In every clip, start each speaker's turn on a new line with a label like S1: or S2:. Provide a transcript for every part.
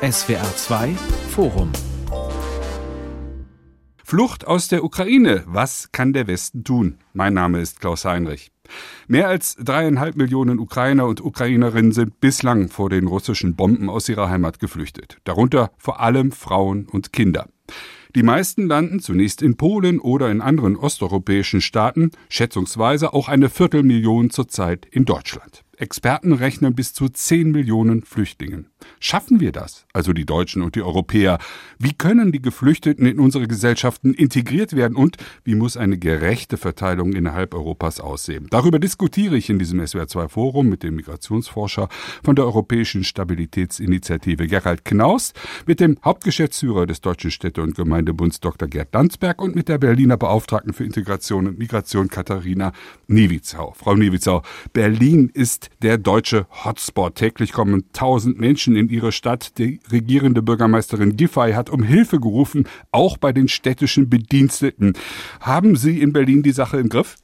S1: SWR 2 Forum
S2: Flucht aus der Ukraine. Was kann der Westen tun? Mein Name ist Klaus Heinrich. Mehr als dreieinhalb Millionen Ukrainer und Ukrainerinnen sind bislang vor den russischen Bomben aus ihrer Heimat geflüchtet. Darunter vor allem Frauen und Kinder. Die meisten landen zunächst in Polen oder in anderen osteuropäischen Staaten, schätzungsweise auch eine Viertelmillion zurzeit in Deutschland. Experten rechnen bis zu 10 Millionen Flüchtlingen. Schaffen wir das, also die Deutschen und die Europäer? Wie können die Geflüchteten in unsere Gesellschaften integriert werden und wie muss eine gerechte Verteilung innerhalb Europas aussehen? Darüber diskutiere ich in diesem SWR2 Forum mit dem Migrationsforscher von der Europäischen Stabilitätsinitiative Gerald Knaus, mit dem Hauptgeschäftsführer des Deutschen Städte- und Gemeindebunds Dr. Gerd Landsberg und mit der Berliner Beauftragten für Integration und Migration Katharina Niewitzau. Frau Niewitzau, Berlin ist der deutsche Hotspot. Täglich kommen tausend Menschen in ihre Stadt. Die regierende Bürgermeisterin Giffey hat um Hilfe gerufen, auch bei den städtischen Bediensteten. Haben Sie in Berlin die Sache im Griff?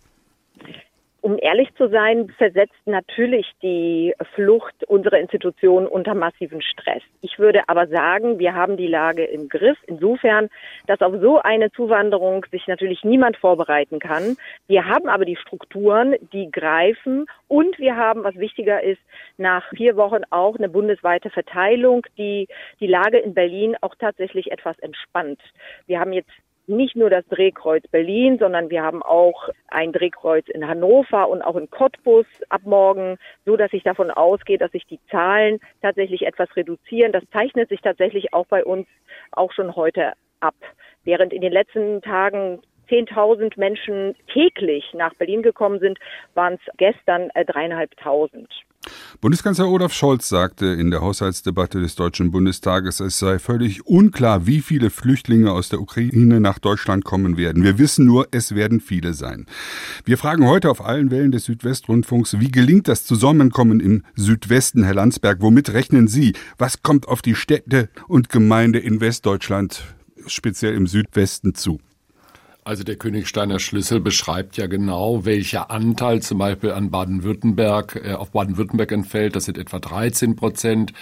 S3: Um ehrlich zu sein, versetzt natürlich die Flucht unsere Institutionen unter massiven Stress. Ich würde aber sagen, wir haben die Lage im Griff, insofern, dass auf so eine Zuwanderung sich natürlich niemand vorbereiten kann. Wir haben aber die Strukturen, die greifen und wir haben, was wichtiger ist, nach vier Wochen auch eine bundesweite Verteilung, die die Lage in Berlin auch tatsächlich etwas entspannt. Wir haben jetzt nicht nur das Drehkreuz Berlin, sondern wir haben auch ein Drehkreuz in Hannover und auch in Cottbus ab morgen, so dass ich davon ausgehe, dass sich die Zahlen tatsächlich etwas reduzieren. Das zeichnet sich tatsächlich auch bei uns auch schon heute ab. Während in den letzten Tagen 10.000 Menschen täglich nach Berlin gekommen sind, waren es gestern äh, dreieinhalbtausend.
S2: Bundeskanzler Olaf Scholz sagte in der Haushaltsdebatte des Deutschen Bundestages, es sei völlig unklar, wie viele Flüchtlinge aus der Ukraine nach Deutschland kommen werden. Wir wissen nur, es werden viele sein. Wir fragen heute auf allen Wellen des Südwestrundfunks, wie gelingt das Zusammenkommen im Südwesten, Herr Landsberg? Womit rechnen Sie? Was kommt auf die Städte und Gemeinde in Westdeutschland, speziell im Südwesten, zu?
S4: Also der Königsteiner Schlüssel beschreibt ja genau, welcher Anteil zum Beispiel an Baden-Württemberg, äh, auf Baden-Württemberg entfällt. Das sind etwa 13 Prozent.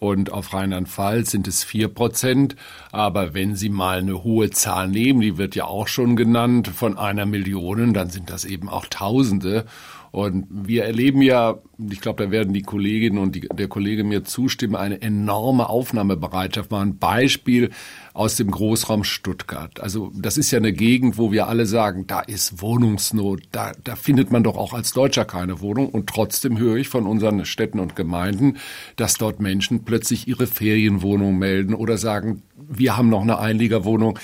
S4: Und auf Rheinland-Pfalz sind es vier Prozent. Aber wenn Sie mal eine hohe Zahl nehmen, die wird ja auch schon genannt, von einer Million, dann sind das eben auch Tausende. Und wir erleben ja, ich glaube, da werden die Kolleginnen und die, der Kollege mir zustimmen, eine enorme Aufnahmebereitschaft. Mal ein Beispiel aus dem Großraum Stuttgart. Also das ist ja eine Gegend, wo wir alle sagen, da ist Wohnungsnot, da, da findet man doch auch als Deutscher keine Wohnung. Und trotzdem höre ich von unseren Städten und Gemeinden, dass dort Menschen plötzlich ihre Ferienwohnung melden oder sagen, wir haben noch eine Einliegerwohnung.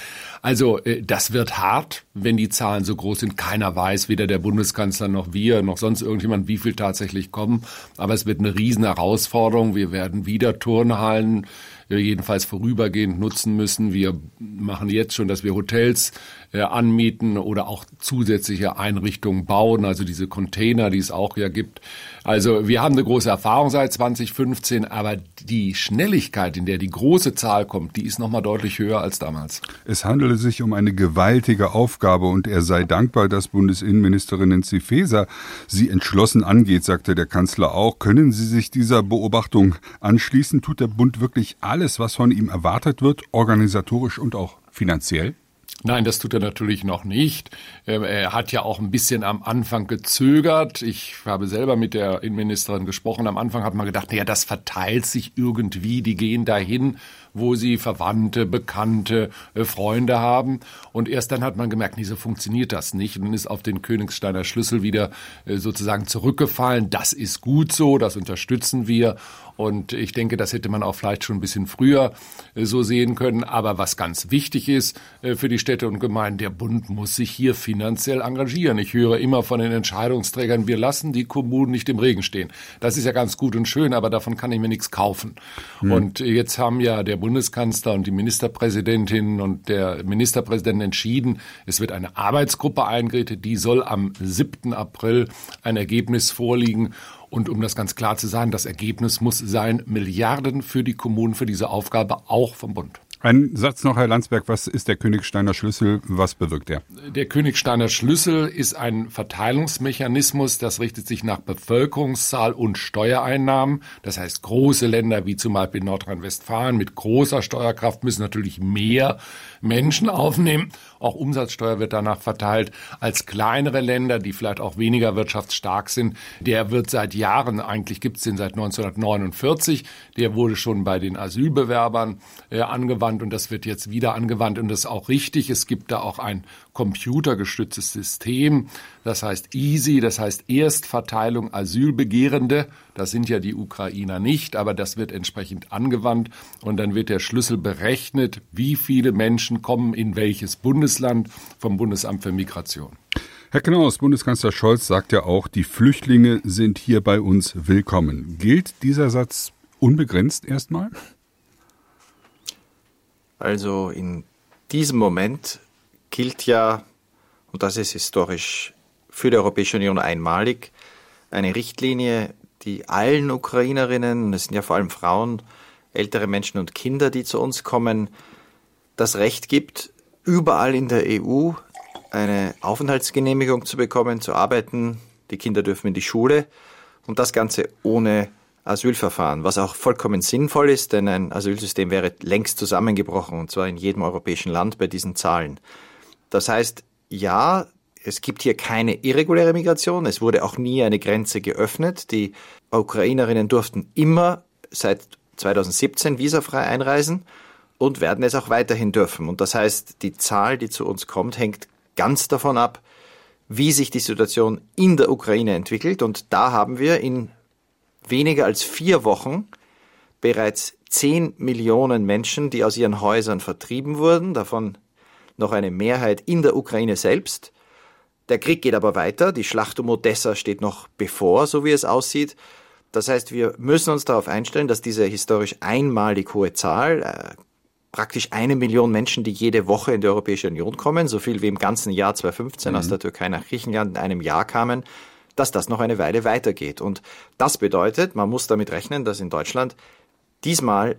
S4: Also äh, das wird hart, wenn die Zahlen so groß sind. Keiner weiß, weder der Bundeskanzler noch wir noch sonst irgendjemand, wie viel tatsächlich kommen. Aber es wird eine riesen Herausforderung. Wir werden wieder Turnhallen jedenfalls vorübergehend nutzen müssen. Wir machen jetzt schon, dass wir Hotels äh, anmieten oder auch zusätzliche Einrichtungen bauen, also diese Container, die es auch ja gibt. Also wir haben eine große Erfahrung seit 2015, aber die Schnelligkeit, in der die große Zahl kommt, die ist nochmal deutlich höher als damals.
S2: Es handele sich um eine gewaltige Aufgabe und er sei dankbar, dass Bundesinnenministerin Nancy Faeser sie entschlossen angeht, sagte der Kanzler auch. Können Sie sich dieser Beobachtung anschließen? Tut der Bund wirklich alles, was von ihm erwartet wird, organisatorisch und auch finanziell?
S4: Nein, das tut er natürlich noch nicht. Ähm, er hat ja auch ein bisschen am Anfang gezögert. Ich habe selber mit der Innenministerin gesprochen. Am Anfang hat man gedacht, naja, das verteilt sich irgendwie, die gehen dahin wo sie Verwandte, Bekannte, äh, Freunde haben. Und erst dann hat man gemerkt, nee, so funktioniert das nicht. Und dann ist auf den Königsteiner Schlüssel wieder äh, sozusagen zurückgefallen. Das ist gut so, das unterstützen wir. Und ich denke, das hätte man auch vielleicht schon ein bisschen früher äh, so sehen können. Aber was ganz wichtig ist für die Städte und Gemeinden, der Bund muss sich hier finanziell engagieren. Ich höre immer von den Entscheidungsträgern, wir lassen die Kommunen nicht im Regen stehen. Das ist ja ganz gut und schön, aber davon kann ich mir nichts kaufen. Hm. Und jetzt haben ja der Bundeskanzler und die Ministerpräsidentin und der Ministerpräsident entschieden, es wird eine Arbeitsgruppe eingerichtet, die soll am 7. April ein Ergebnis vorliegen. Und um das ganz klar zu sagen, das Ergebnis muss sein, Milliarden für die Kommunen für diese Aufgabe auch vom Bund.
S2: Ein Satz noch, Herr Landsberg, was ist der Königsteiner Schlüssel? Was bewirkt er?
S4: Der Königsteiner Schlüssel ist ein Verteilungsmechanismus, das richtet sich nach Bevölkerungszahl und Steuereinnahmen. Das heißt, große Länder wie zum Beispiel Nordrhein-Westfalen mit großer Steuerkraft müssen natürlich mehr Menschen aufnehmen. Auch Umsatzsteuer wird danach verteilt. Als kleinere Länder, die vielleicht auch weniger wirtschaftsstark sind, der wird seit Jahren, eigentlich gibt es den seit 1949, der wurde schon bei den Asylbewerbern äh, angewandt und das wird jetzt wieder angewandt und das ist auch richtig. Es gibt da auch ein computergestütztes System, das heißt EASY, das heißt Erstverteilung Asylbegehrende. Das sind ja die Ukrainer nicht, aber das wird entsprechend angewandt und dann wird der Schlüssel berechnet, wie viele Menschen kommen in welches Bundesland vom Bundesamt für Migration.
S2: Herr Knaus, Bundeskanzler Scholz sagt ja auch, die Flüchtlinge sind hier bei uns willkommen. Gilt dieser Satz unbegrenzt erstmal?
S5: Also in diesem Moment gilt ja, und das ist historisch für die Europäische Union einmalig, eine Richtlinie, die allen Ukrainerinnen, es sind ja vor allem Frauen, ältere Menschen und Kinder, die zu uns kommen, das Recht gibt, überall in der EU eine Aufenthaltsgenehmigung zu bekommen, zu arbeiten. Die Kinder dürfen in die Schule und das Ganze ohne Asylverfahren, was auch vollkommen sinnvoll ist, denn ein Asylsystem wäre längst zusammengebrochen, und zwar in jedem europäischen Land bei diesen Zahlen. Das heißt, ja, es gibt hier keine irreguläre Migration, es wurde auch nie eine Grenze geöffnet. Die Ukrainerinnen durften immer seit 2017 visafrei einreisen und werden es auch weiterhin dürfen. Und das heißt, die Zahl, die zu uns kommt, hängt ganz davon ab, wie sich die Situation in der Ukraine entwickelt. Und da haben wir in weniger als vier Wochen bereits zehn Millionen Menschen, die aus ihren Häusern vertrieben wurden, davon noch eine Mehrheit in der Ukraine selbst. Der Krieg geht aber weiter, die Schlacht um Odessa steht noch bevor, so wie es aussieht. Das heißt, wir müssen uns darauf einstellen, dass diese historisch einmalig hohe Zahl, äh, praktisch eine Million Menschen, die jede Woche in die Europäische Union kommen, so viel wie im ganzen Jahr 2015 mhm. aus der Türkei nach Griechenland in einem Jahr kamen, dass das noch eine Weile weitergeht. Und das bedeutet, man muss damit rechnen, dass in Deutschland diesmal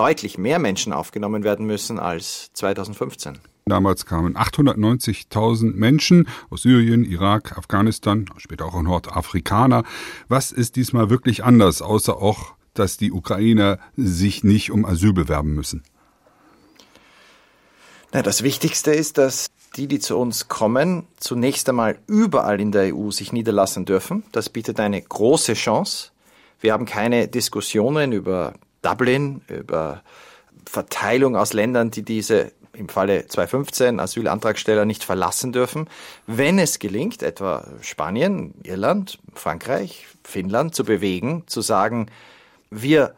S5: deutlich mehr Menschen aufgenommen werden müssen als 2015.
S2: Damals kamen 890.000 Menschen aus Syrien, Irak, Afghanistan, später auch Nordafrikaner. Was ist diesmal wirklich anders, außer auch, dass die Ukrainer sich nicht um Asyl bewerben müssen?
S5: Na, das Wichtigste ist, dass die, die zu uns kommen, zunächst einmal überall in der EU sich niederlassen dürfen. Das bietet eine große Chance. Wir haben keine Diskussionen über Dublin, über Verteilung aus Ländern, die diese im Falle 2015 Asylantragsteller nicht verlassen dürfen. Wenn es gelingt, etwa Spanien, Irland, Frankreich, Finnland zu bewegen, zu sagen, wir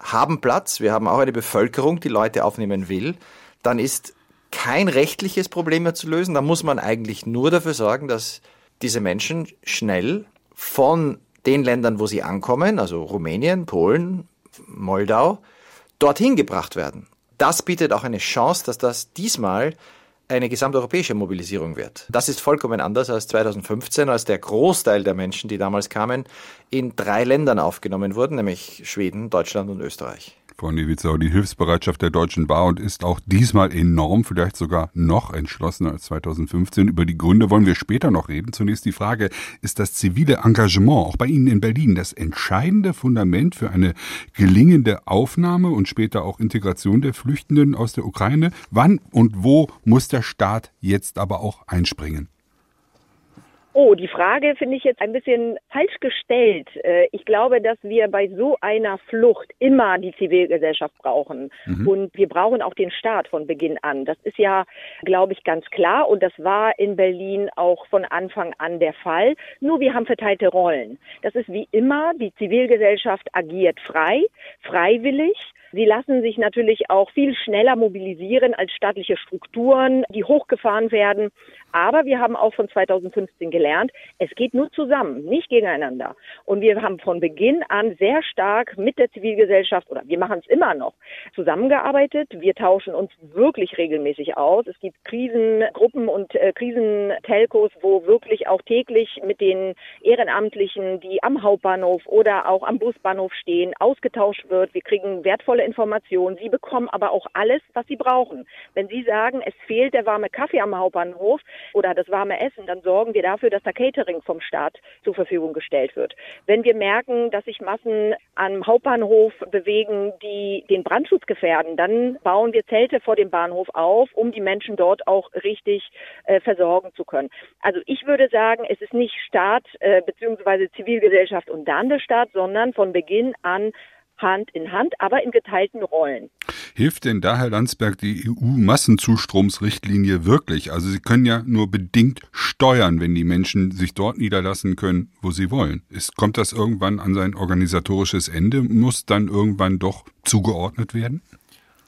S5: haben Platz, wir haben auch eine Bevölkerung, die Leute aufnehmen will, dann ist kein rechtliches Problem mehr zu lösen. Da muss man eigentlich nur dafür sorgen, dass diese Menschen schnell von den Ländern, wo sie ankommen, also Rumänien, Polen, Moldau, dorthin gebracht werden. Das bietet auch eine Chance, dass das diesmal eine gesamteuropäische Mobilisierung wird. Das ist vollkommen anders als 2015, als der Großteil der Menschen, die damals kamen, in drei Ländern aufgenommen wurden, nämlich Schweden, Deutschland und Österreich.
S2: Frau Newitzau, die Hilfsbereitschaft der Deutschen war und ist auch diesmal enorm, vielleicht sogar noch entschlossener als 2015. Über die Gründe wollen wir später noch reden. Zunächst die Frage, ist das zivile Engagement auch bei Ihnen in Berlin das entscheidende Fundament für eine gelingende Aufnahme und später auch Integration der Flüchtenden aus der Ukraine? Wann und wo muss der Staat jetzt aber auch einspringen?
S3: Oh, die Frage finde ich jetzt ein bisschen falsch gestellt. Äh, ich glaube, dass wir bei so einer Flucht immer die Zivilgesellschaft brauchen. Mhm. Und wir brauchen auch den Staat von Beginn an. Das ist ja, glaube ich, ganz klar. Und das war in Berlin auch von Anfang an der Fall. Nur wir haben verteilte Rollen. Das ist wie immer, die Zivilgesellschaft agiert frei, freiwillig. Sie lassen sich natürlich auch viel schneller mobilisieren als staatliche Strukturen, die hochgefahren werden. Aber wir haben auch von 2015 gelernt, es geht nur zusammen, nicht gegeneinander. Und wir haben von Beginn an sehr stark mit der Zivilgesellschaft oder wir machen es immer noch zusammengearbeitet. Wir tauschen uns wirklich regelmäßig aus. Es gibt Krisengruppen und äh, Krisentelcos, wo wirklich auch täglich mit den Ehrenamtlichen, die am Hauptbahnhof oder auch am Busbahnhof stehen, ausgetauscht wird. Wir kriegen wertvolle Informationen. Sie bekommen aber auch alles, was sie brauchen. Wenn Sie sagen, es fehlt der warme Kaffee am Hauptbahnhof oder das warme Essen, dann sorgen wir dafür, dass da Catering vom Staat zur Verfügung gestellt wird. Wenn wir merken, dass sich Massen am Hauptbahnhof bewegen, die den Brandschutz gefährden, dann bauen wir Zelte vor dem Bahnhof auf, um die Menschen dort auch richtig äh, versorgen zu können. Also ich würde sagen, es ist nicht Staat äh, bzw. Zivilgesellschaft und dann der Staat, sondern von Beginn an Hand in Hand, aber in geteilten Rollen.
S2: Hilft denn da, Herr Landsberg, die EU-Massenzustromsrichtlinie wirklich? Also Sie können ja nur bedingt steuern, wenn die Menschen sich dort niederlassen können, wo sie wollen. Ist, kommt das irgendwann an sein organisatorisches Ende? Muss dann irgendwann doch zugeordnet werden?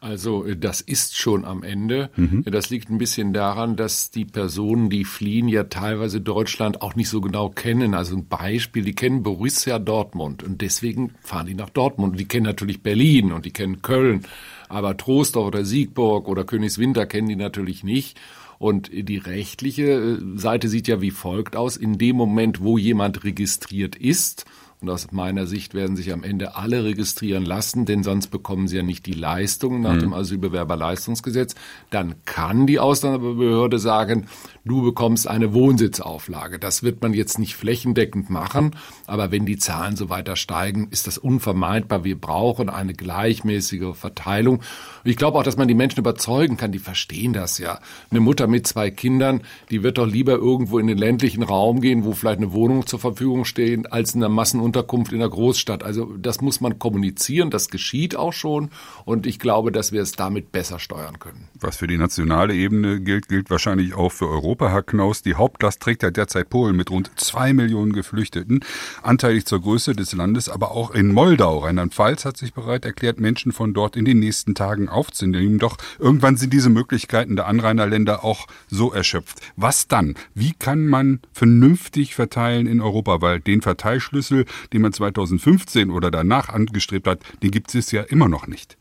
S4: Also äh, das ist schon am Ende. Mhm. Das liegt ein bisschen daran, dass die Personen, die fliehen, ja teilweise Deutschland auch nicht so genau kennen. Also ein Beispiel, die kennen Borussia Dortmund und deswegen fahren die nach Dortmund. Die kennen natürlich Berlin und die kennen Köln, aber Trostorf oder Siegburg oder Königswinter kennen die natürlich nicht. Und die rechtliche äh, Seite sieht ja wie folgt aus. In dem Moment, wo jemand registriert ist, und aus meiner Sicht werden sich am Ende alle registrieren lassen, denn sonst bekommen sie ja nicht die Leistung nach mhm. dem Asylbewerberleistungsgesetz. Dann kann die Ausländerbehörde sagen, du bekommst eine Wohnsitzauflage. Das wird man jetzt nicht flächendeckend machen, aber wenn die Zahlen so weiter steigen, ist das unvermeidbar. Wir brauchen eine gleichmäßige Verteilung. Und ich glaube auch, dass man die Menschen überzeugen kann, die verstehen das ja. Eine Mutter mit zwei Kindern, die wird doch lieber irgendwo in den ländlichen Raum gehen, wo vielleicht eine Wohnung zur Verfügung steht, als in einer Massenunterkunft in der Großstadt. Also das muss man kommunizieren, das geschieht auch schon und ich glaube, dass wir es damit besser steuern können.
S2: Was für die nationale Ebene gilt, gilt wahrscheinlich auch für Europa. Europa, Herr Knaus. Die Hauptlast trägt ja derzeit Polen mit rund zwei Millionen Geflüchteten, anteilig zur Größe des Landes, aber auch in Moldau. Rheinland-Pfalz hat sich bereit erklärt, Menschen von dort in den nächsten Tagen aufzunehmen. Doch irgendwann sind diese Möglichkeiten der Anrainerländer auch so erschöpft. Was dann? Wie kann man vernünftig verteilen in Europa? Weil den Verteilschlüssel, den man 2015 oder danach angestrebt hat, den gibt es ja immer noch nicht.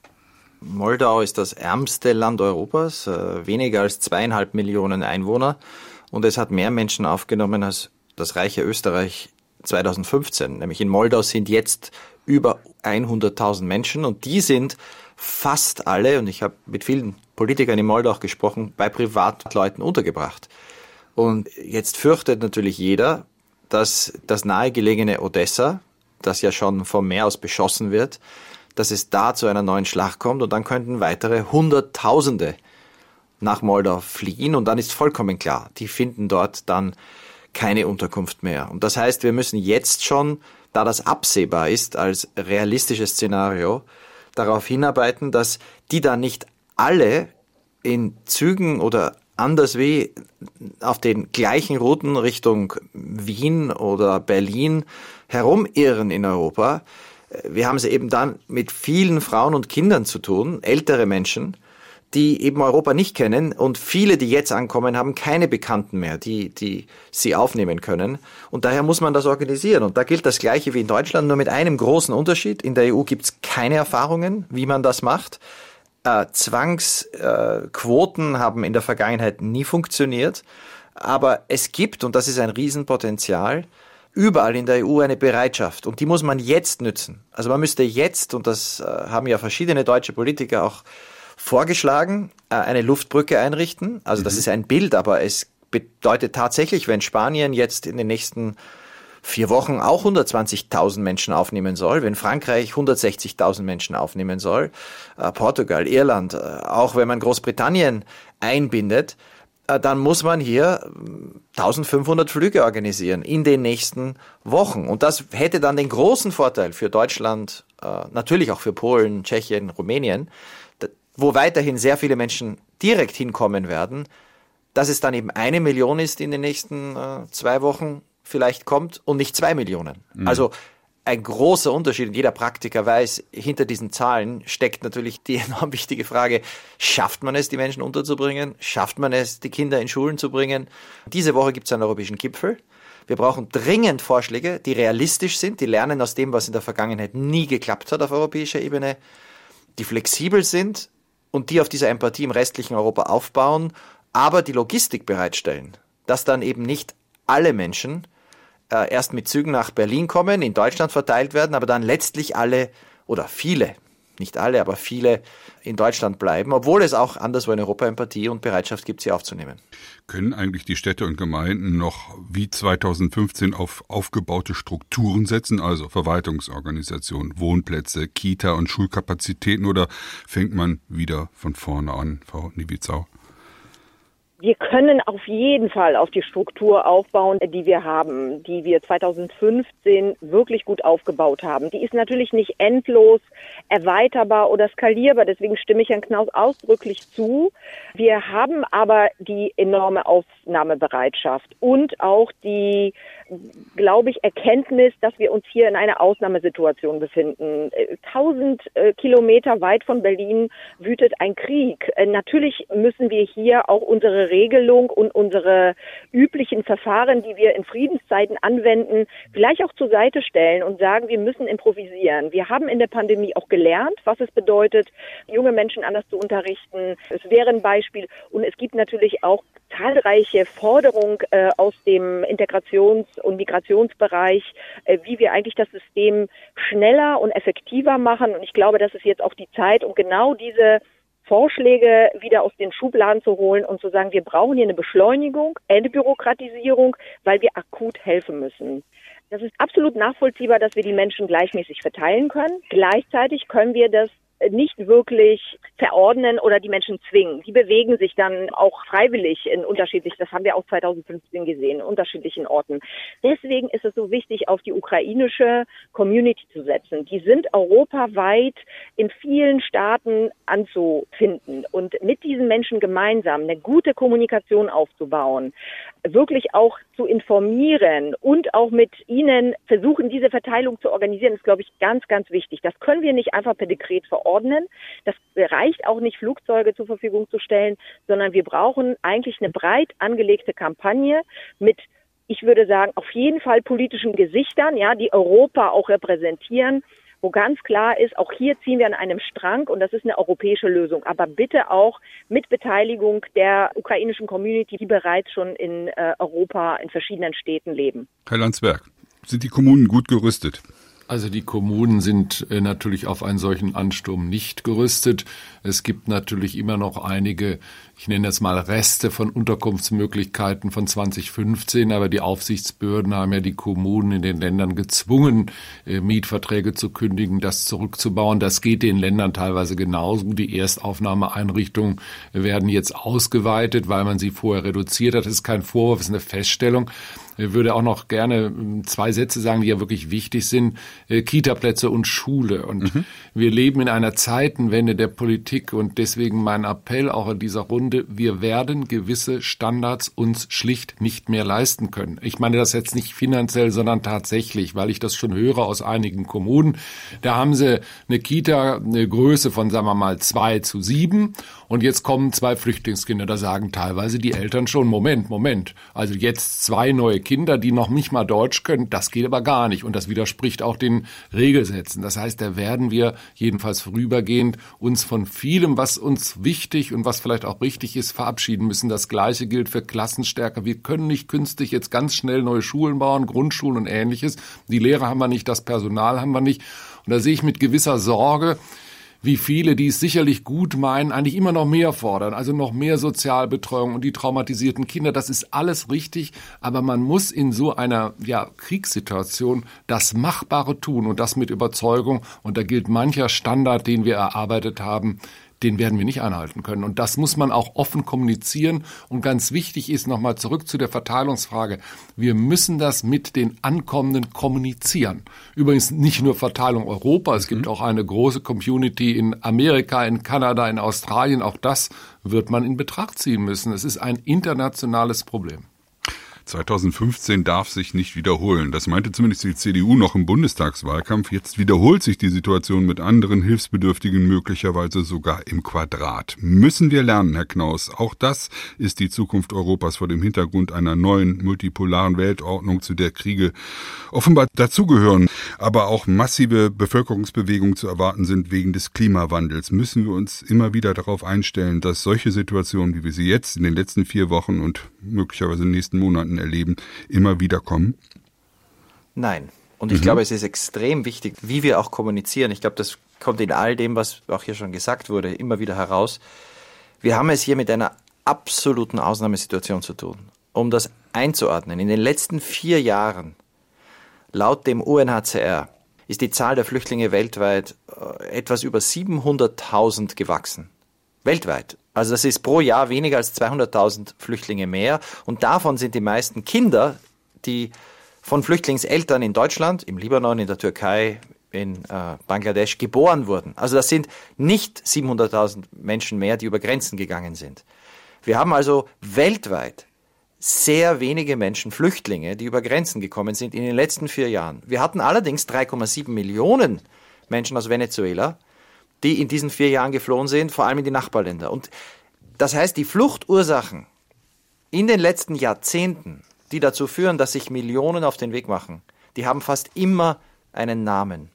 S5: Moldau ist das ärmste Land Europas, äh, weniger als zweieinhalb Millionen Einwohner und es hat mehr Menschen aufgenommen als das reiche Österreich 2015. Nämlich in Moldau sind jetzt über 100.000 Menschen und die sind fast alle, und ich habe mit vielen Politikern in Moldau auch gesprochen, bei Privatleuten untergebracht. Und jetzt fürchtet natürlich jeder, dass das nahegelegene Odessa, das ja schon vom Meer aus beschossen wird, dass es da zu einer neuen Schlacht kommt und dann könnten weitere Hunderttausende nach Moldau fliehen und dann ist vollkommen klar, die finden dort dann keine Unterkunft mehr. Und das heißt, wir müssen jetzt schon, da das absehbar ist als realistisches Szenario, darauf hinarbeiten, dass die dann nicht alle in Zügen oder anderswie auf den gleichen Routen Richtung Wien oder Berlin herumirren in Europa, wir haben es eben dann mit vielen Frauen und Kindern zu tun, ältere Menschen, die eben Europa nicht kennen und viele, die jetzt ankommen, haben keine Bekannten mehr, die, die sie aufnehmen können. Und daher muss man das organisieren. Und da gilt das Gleiche wie in Deutschland, nur mit einem großen Unterschied. In der EU gibt es keine Erfahrungen, wie man das macht. Äh, Zwangsquoten äh, haben in der Vergangenheit nie funktioniert. Aber es gibt, und das ist ein Riesenpotenzial, überall in der EU eine Bereitschaft und die muss man jetzt nützen. Also man müsste jetzt, und das äh, haben ja verschiedene deutsche Politiker auch vorgeschlagen, äh, eine Luftbrücke einrichten. Also das mhm. ist ein Bild, aber es bedeutet tatsächlich, wenn Spanien jetzt in den nächsten vier Wochen auch 120.000 Menschen aufnehmen soll, wenn Frankreich 160.000 Menschen aufnehmen soll, äh, Portugal, Irland, auch wenn man Großbritannien einbindet, äh, dann muss man hier 1500 Flüge organisieren in den nächsten Wochen. Und das hätte dann den großen Vorteil für Deutschland, äh, natürlich auch für Polen, Tschechien, Rumänien, wo weiterhin sehr viele Menschen direkt hinkommen werden, dass es dann eben eine Million ist in den nächsten äh, zwei Wochen vielleicht kommt und nicht zwei Millionen. Mhm. Also ein großer Unterschied. Und jeder Praktiker weiß, hinter diesen Zahlen steckt natürlich die enorm wichtige Frage, schafft man es, die Menschen unterzubringen? Schafft man es, die Kinder in Schulen zu bringen? Diese Woche gibt es einen europäischen Gipfel. Wir brauchen dringend Vorschläge, die realistisch sind, die lernen aus dem, was in der Vergangenheit nie geklappt hat auf europäischer Ebene, die flexibel sind und die auf dieser Empathie im restlichen Europa aufbauen, aber die Logistik bereitstellen, dass dann eben nicht alle Menschen äh, erst mit Zügen nach Berlin kommen, in Deutschland verteilt werden, aber dann letztlich alle oder viele nicht alle, aber viele in Deutschland bleiben, obwohl es auch anderswo in Europa Empathie und Bereitschaft gibt, sie aufzunehmen.
S2: Können eigentlich die Städte und Gemeinden noch wie 2015 auf aufgebaute Strukturen setzen, also Verwaltungsorganisation, Wohnplätze, Kita und Schulkapazitäten, oder fängt man wieder von vorne an, Frau Niewitzau?
S3: Wir können auf jeden Fall auf die Struktur aufbauen, die wir haben, die wir 2015 wirklich gut aufgebaut haben. Die ist natürlich nicht endlos erweiterbar oder skalierbar. Deswegen stimme ich Herrn Knaus ausdrücklich zu. Wir haben aber die enorme Aufnahmebereitschaft und auch die, glaube ich, Erkenntnis, dass wir uns hier in einer Ausnahmesituation befinden. Tausend äh, Kilometer weit von Berlin wütet ein Krieg. Äh, natürlich müssen wir hier auch unsere Regelung und unsere üblichen Verfahren, die wir in Friedenszeiten anwenden, vielleicht auch zur Seite stellen und sagen, wir müssen improvisieren. Wir haben in der Pandemie auch gelernt, was es bedeutet, junge Menschen anders zu unterrichten. Es wäre ein Beispiel. Und es gibt natürlich auch zahlreiche Forderungen äh, aus dem Integrations- und Migrationsbereich, äh, wie wir eigentlich das System schneller und effektiver machen. Und ich glaube, das ist jetzt auch die Zeit, um genau diese Vorschläge wieder aus den Schubladen zu holen und zu sagen, wir brauchen hier eine Beschleunigung, Entbürokratisierung, weil wir akut helfen müssen. Das ist absolut nachvollziehbar, dass wir die Menschen gleichmäßig verteilen können. Gleichzeitig können wir das nicht wirklich verordnen oder die Menschen zwingen. Die bewegen sich dann auch freiwillig in unterschiedlich, das haben wir auch 2015 gesehen, in unterschiedlichen Orten. Deswegen ist es so wichtig, auf die ukrainische Community zu setzen. Die sind europaweit in vielen Staaten anzufinden und mit diesen Menschen gemeinsam eine gute Kommunikation aufzubauen, wirklich auch zu informieren und auch mit ihnen versuchen, diese Verteilung zu organisieren, ist, glaube ich, ganz, ganz wichtig. Das können wir nicht einfach per Dekret verordnen. Das reicht auch nicht, Flugzeuge zur Verfügung zu stellen, sondern wir brauchen eigentlich eine breit angelegte Kampagne mit ich würde sagen, auf jeden Fall politischen Gesichtern, ja, die Europa auch repräsentieren, wo ganz klar ist, auch hier ziehen wir an einem Strang und das ist eine europäische Lösung. Aber bitte auch mit Beteiligung der ukrainischen Community, die bereits schon in äh, Europa in verschiedenen Städten leben.
S2: Herr Landsberg, sind die Kommunen gut gerüstet?
S4: Also die Kommunen sind äh, natürlich auf einen solchen Ansturm nicht gerüstet. Es gibt natürlich immer noch einige, ich nenne das mal Reste von Unterkunftsmöglichkeiten von 2015, aber die Aufsichtsbehörden haben ja die Kommunen in den Ländern gezwungen, äh, Mietverträge zu kündigen, das zurückzubauen. Das geht den Ländern teilweise genauso. Die Erstaufnahmeeinrichtungen werden jetzt ausgeweitet, weil man sie vorher reduziert hat. Das ist kein Vorwurf, es ist eine Feststellung. Ich würde auch noch gerne ähm, zwei Sätze sagen, die ja wirklich wichtig sind. Äh, Kitaplätze und Schule. Und mhm. wir leben in einer Zeitenwende der Politik und deswegen mein Appell auch in dieser Runde, wir werden gewisse Standards uns schlicht nicht mehr leisten können. Ich meine das jetzt nicht finanziell, sondern tatsächlich, weil ich das schon höre aus einigen Kommunen. Da haben sie eine Kita, eine Größe von, sagen wir mal, zwei zu sieben und jetzt kommen zwei Flüchtlingskinder. Da sagen teilweise die Eltern schon, Moment, Moment. Also jetzt zwei neue Kinder, die noch nicht mal Deutsch können, das geht aber gar nicht. Und das widerspricht auch den Regelsätzen. Das heißt, da werden wir jedenfalls vorübergehend uns von vielem, was uns wichtig und was vielleicht auch richtig ist, verabschieden müssen. Das Gleiche gilt für Klassenstärke. Wir können nicht künstlich jetzt ganz schnell neue Schulen bauen, Grundschulen und ähnliches. Die Lehrer haben wir nicht, das Personal haben wir nicht. Und da sehe ich mit gewisser Sorge, wie viele, die es sicherlich gut meinen, eigentlich immer noch mehr fordern, also noch mehr Sozialbetreuung und die traumatisierten Kinder. Das ist alles richtig, aber man muss in so einer ja, Kriegssituation das Machbare tun und das mit Überzeugung. Und da gilt mancher Standard, den wir erarbeitet haben, den werden wir nicht einhalten können. Und das muss man auch offen kommunizieren. Und ganz wichtig ist nochmal zurück zu der Verteilungsfrage. Wir müssen das mit den Ankommenden kommunizieren. Übrigens nicht nur Verteilung Europa. Es gibt mhm. auch eine große Community in Amerika, in Kanada, in Australien. Auch das wird man in Betracht ziehen müssen. Es ist ein internationales Problem.
S2: 2015 darf sich nicht wiederholen. Das meinte zumindest die CDU noch im Bundestagswahlkampf. Jetzt wiederholt sich die Situation mit anderen Hilfsbedürftigen möglicherweise sogar im Quadrat. Müssen wir lernen, Herr Knaus. Auch das ist die Zukunft Europas vor dem Hintergrund einer neuen multipolaren Weltordnung, zu der Kriege offenbar dazugehören, aber auch massive Bevölkerungsbewegungen zu erwarten sind wegen des Klimawandels. Müssen wir uns immer wieder darauf einstellen, dass solche Situationen, wie wir sie jetzt in den letzten vier Wochen und möglicherweise in den nächsten Monaten erleben, immer wieder kommen?
S5: Nein. Und ich mhm. glaube, es ist extrem wichtig, wie wir auch kommunizieren. Ich glaube, das kommt in all dem, was auch hier schon gesagt wurde, immer wieder heraus. Wir haben es hier mit einer absoluten Ausnahmesituation zu tun. Um das einzuordnen, in den letzten vier Jahren, laut dem UNHCR, ist die Zahl der Flüchtlinge weltweit äh, etwas über 700.000 gewachsen. Weltweit. Also das ist pro Jahr weniger als 200.000 Flüchtlinge mehr. Und davon sind die meisten Kinder, die von Flüchtlingseltern in Deutschland, im Libanon, in der Türkei, in äh, Bangladesch geboren wurden. Also das sind nicht 700.000 Menschen mehr, die über Grenzen gegangen sind. Wir haben also weltweit sehr wenige Menschen, Flüchtlinge, die über Grenzen gekommen sind in den letzten vier Jahren. Wir hatten allerdings 3,7 Millionen Menschen aus Venezuela, die in diesen vier Jahren geflohen sind, vor allem in die Nachbarländer. Und das heißt, die Fluchtursachen in den letzten Jahrzehnten, die dazu führen, dass sich Millionen auf den Weg machen, die haben fast immer einen Namen.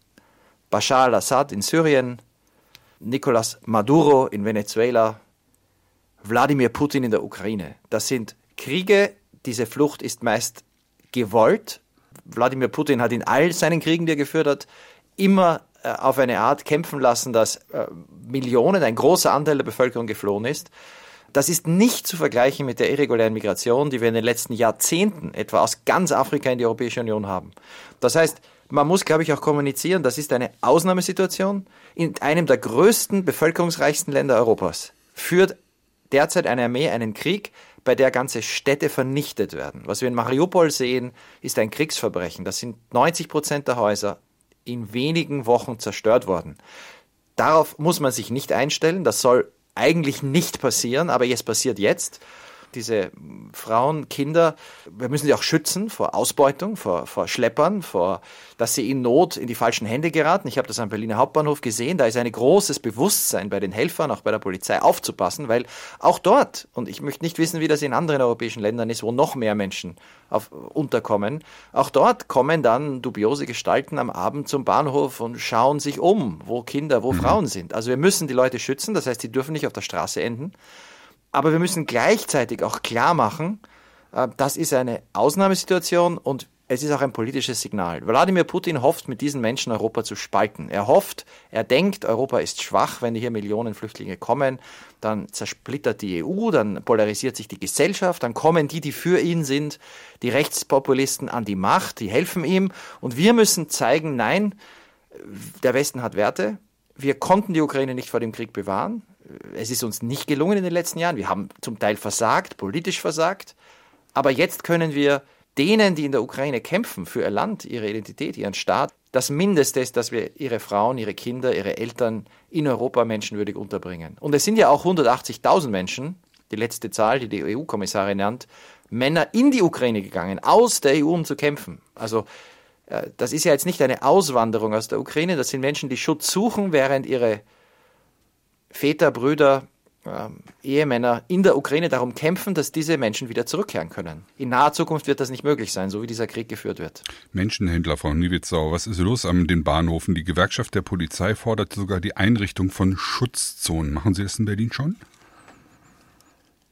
S5: Bashar al-Assad in Syrien, Nicolás Maduro in Venezuela, Wladimir Putin in der Ukraine. Das sind Kriege, diese Flucht ist meist gewollt. Wladimir Putin hat in all seinen Kriegen, die er geführt hat, immer auf eine Art kämpfen lassen, dass äh, Millionen, ein großer Anteil der Bevölkerung geflohen ist. Das ist nicht zu vergleichen mit der irregulären Migration, die wir in den letzten Jahrzehnten etwa aus ganz Afrika in die Europäische Union haben. Das heißt, man muss, glaube ich, auch kommunizieren, das ist eine Ausnahmesituation. In einem der größten, bevölkerungsreichsten Länder Europas führt derzeit eine Armee einen Krieg, bei der ganze Städte vernichtet werden. Was wir in Mariupol sehen, ist ein Kriegsverbrechen. Das sind 90 Prozent der Häuser in wenigen Wochen zerstört worden. Darauf muss man sich nicht einstellen. Das soll eigentlich nicht passieren, aber es passiert jetzt diese Frauen, Kinder, wir müssen sie auch schützen vor Ausbeutung, vor, vor Schleppern, vor, dass sie in Not in die falschen Hände geraten. Ich habe das am Berliner Hauptbahnhof gesehen. Da ist ein großes Bewusstsein bei den Helfern, auch bei der Polizei aufzupassen, weil auch dort, und ich möchte nicht wissen, wie das in anderen europäischen Ländern ist, wo noch mehr Menschen auf, unterkommen, auch dort kommen dann dubiose Gestalten am Abend zum Bahnhof und schauen sich um, wo Kinder, wo mhm. Frauen sind. Also wir müssen die Leute schützen, das heißt, sie dürfen nicht auf der Straße enden. Aber wir müssen gleichzeitig auch klar machen, äh, das ist eine Ausnahmesituation und es ist auch ein politisches Signal. Wladimir Putin hofft, mit diesen Menschen Europa zu spalten. Er hofft, er denkt, Europa ist schwach, wenn hier Millionen Flüchtlinge kommen, dann zersplittert die EU, dann polarisiert sich die Gesellschaft, dann kommen die, die für ihn sind, die Rechtspopulisten an die Macht, die helfen ihm und wir müssen zeigen, nein, der Westen hat Werte, wir konnten die Ukraine nicht vor dem Krieg bewahren es ist uns nicht gelungen in den letzten Jahren. Wir haben zum Teil versagt, politisch versagt. Aber jetzt können wir denen, die in der Ukraine kämpfen für ihr Land, ihre Identität, ihren Staat, das Mindeste ist, dass wir ihre Frauen, ihre Kinder, ihre Eltern in Europa menschenwürdig unterbringen. Und es sind ja auch 180.000 Menschen, die letzte Zahl, die die EU-Kommissarin nennt, Männer in die Ukraine gegangen, aus der EU, um zu kämpfen. Also äh, das ist ja jetzt nicht eine Auswanderung aus der Ukraine, das sind Menschen, die Schutz suchen, während ihre Väter, Brüder, ähm, Ehemänner in der Ukraine darum kämpfen, dass diese Menschen wieder zurückkehren können. In naher Zukunft wird das nicht möglich sein, so wie dieser Krieg geführt wird.
S2: Menschenhändler, Frau Niewitzau, was ist los an den Bahnhofen? Die Gewerkschaft der Polizei fordert sogar die Einrichtung von Schutzzonen. Machen Sie das in Berlin schon?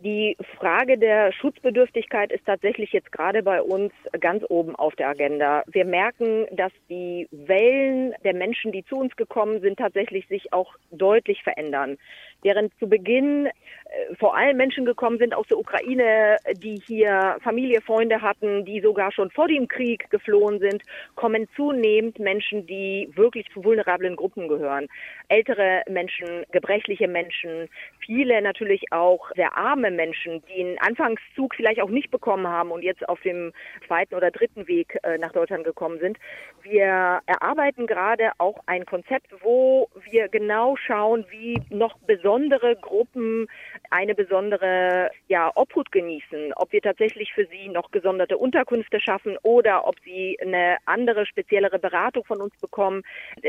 S3: Die Frage der Schutzbedürftigkeit ist tatsächlich jetzt gerade bei uns ganz oben auf der Agenda. Wir merken, dass die Wellen der Menschen, die zu uns gekommen sind, tatsächlich sich auch deutlich verändern während zu Beginn äh, vor allem Menschen gekommen sind aus der Ukraine, die hier Familie, Freunde hatten, die sogar schon vor dem Krieg geflohen sind, kommen zunehmend Menschen, die wirklich zu vulnerablen Gruppen gehören. Ältere Menschen, gebrechliche Menschen, viele natürlich auch sehr arme Menschen, die einen Anfangszug vielleicht auch nicht bekommen haben und jetzt auf dem zweiten oder dritten Weg äh, nach Deutschland gekommen sind. Wir erarbeiten gerade auch ein Konzept, wo wir genau schauen, wie noch besonders besondere Gruppen eine besondere ja, Obhut genießen, ob wir tatsächlich für sie noch gesonderte Unterkünfte schaffen oder ob sie eine andere, speziellere Beratung von uns bekommen.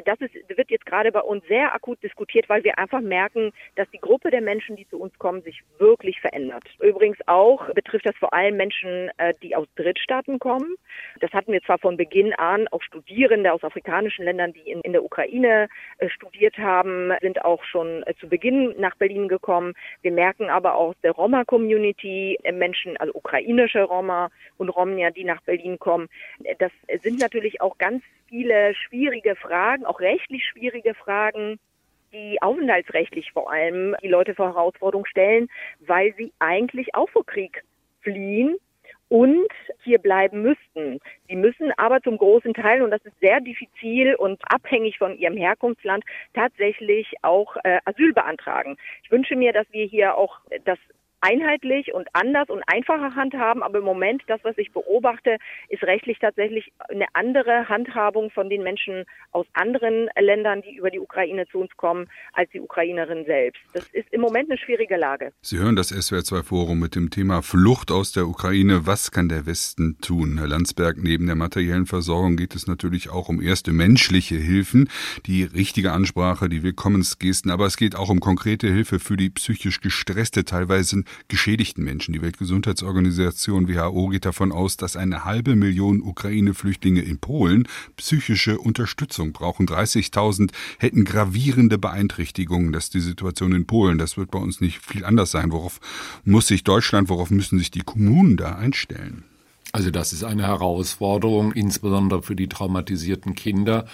S3: Das ist, wird jetzt gerade bei uns sehr akut diskutiert, weil wir einfach merken, dass die Gruppe der Menschen, die zu uns kommen, sich wirklich verändert. Übrigens auch betrifft das vor allem Menschen, äh, die aus Drittstaaten kommen. Das hatten wir zwar von Beginn an, auch Studierende aus afrikanischen Ländern, die in, in der Ukraine äh, studiert haben, sind auch schon äh, zu Beginn nach Berlin gekommen. Wir merken aber auch der Roma-Community, Menschen, also ukrainische Roma und Romnia, die nach Berlin kommen. Das sind natürlich auch ganz viele schwierige Fragen, auch rechtlich schwierige Fragen, die aufenthaltsrechtlich vor allem die Leute vor Herausforderungen stellen, weil sie eigentlich auch vor Krieg fliehen und hier bleiben müssten. Sie müssen aber zum großen Teil, und das ist sehr diffizil und abhängig von ihrem Herkunftsland, tatsächlich auch äh, Asyl beantragen. Ich wünsche mir, dass wir hier auch das einheitlich und anders und einfacher handhaben. Aber im Moment, das, was ich beobachte, ist rechtlich tatsächlich eine andere Handhabung von den Menschen aus anderen Ländern, die über die Ukraine zu uns kommen, als die Ukrainerinnen selbst. Das ist im Moment eine schwierige Lage.
S2: Sie hören das SWR2-Forum mit dem Thema Flucht aus der Ukraine. Was kann der Westen tun? Herr Landsberg, neben der materiellen Versorgung geht es natürlich auch um erste menschliche Hilfen, die richtige Ansprache, die Willkommensgesten, aber es geht auch um konkrete Hilfe für die psychisch gestresste, teilweise geschädigten Menschen. Die Weltgesundheitsorganisation WHO geht davon aus, dass eine halbe Million Ukraine-Flüchtlinge in Polen psychische Unterstützung brauchen. 30.000 hätten gravierende Beeinträchtigungen. Das ist die Situation in Polen. Das wird bei uns nicht viel anders sein. Worauf muss sich Deutschland, worauf müssen sich die Kommunen da einstellen?
S4: Also das ist eine Herausforderung, insbesondere für die traumatisierten Kinder.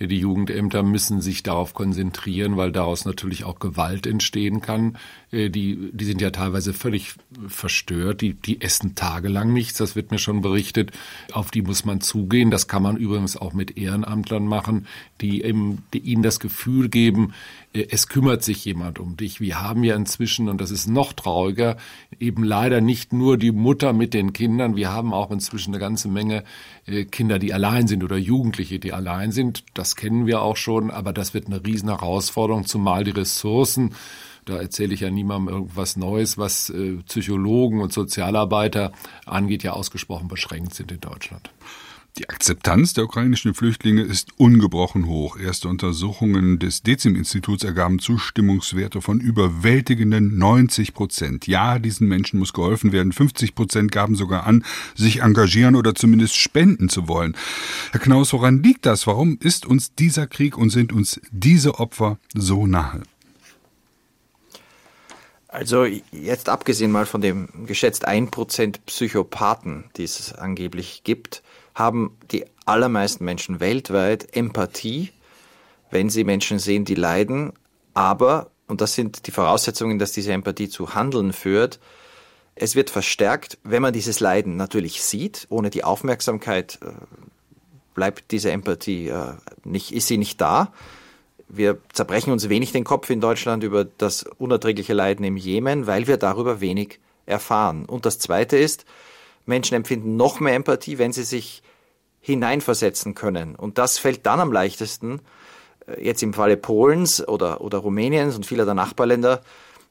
S4: Die Jugendämter müssen sich darauf konzentrieren, weil daraus natürlich auch Gewalt entstehen kann. Äh, die, die sind ja teilweise völlig verstört. Die, die essen tagelang nichts. Das wird mir schon berichtet. Auf die muss man zugehen. Das kann man übrigens auch mit Ehrenamtlern machen, die, eben, die ihnen das Gefühl geben, es kümmert sich jemand um dich. Wir haben ja inzwischen, und das ist noch trauriger, eben leider nicht nur die Mutter mit den Kindern. Wir haben auch inzwischen eine ganze Menge äh, Kinder, die allein sind oder Jugendliche, die allein sind. Das kennen wir auch schon, aber das wird eine riesen Herausforderung, zumal die Ressourcen da erzähle ich ja niemandem irgendwas Neues, was äh, Psychologen und Sozialarbeiter angeht, ja ausgesprochen beschränkt sind in Deutschland.
S2: Die Akzeptanz der ukrainischen Flüchtlinge ist ungebrochen hoch. Erste Untersuchungen des Dezim-Instituts ergaben Zustimmungswerte von überwältigenden 90 Prozent. Ja, diesen Menschen muss geholfen werden. 50 Prozent gaben sogar an, sich engagieren oder zumindest spenden zu wollen. Herr Knaus, woran liegt das? Warum ist uns dieser Krieg und sind uns diese Opfer so nahe?
S5: Also jetzt abgesehen mal von dem geschätzt 1% Psychopathen, die es angeblich gibt, haben die allermeisten Menschen weltweit Empathie, wenn sie Menschen sehen, die leiden. Aber, und das sind die Voraussetzungen, dass diese Empathie zu Handeln führt, es wird verstärkt, wenn man dieses Leiden natürlich sieht. Ohne die Aufmerksamkeit äh, bleibt diese Empathie äh, nicht, ist sie nicht da. Wir zerbrechen uns wenig den Kopf in Deutschland über das unerträgliche Leiden im Jemen, weil wir darüber wenig erfahren. Und das Zweite ist, Menschen empfinden noch mehr Empathie, wenn sie sich hineinversetzen können. Und das fällt dann am leichtesten, äh, jetzt im Falle Polens oder, oder Rumäniens und vieler der Nachbarländer,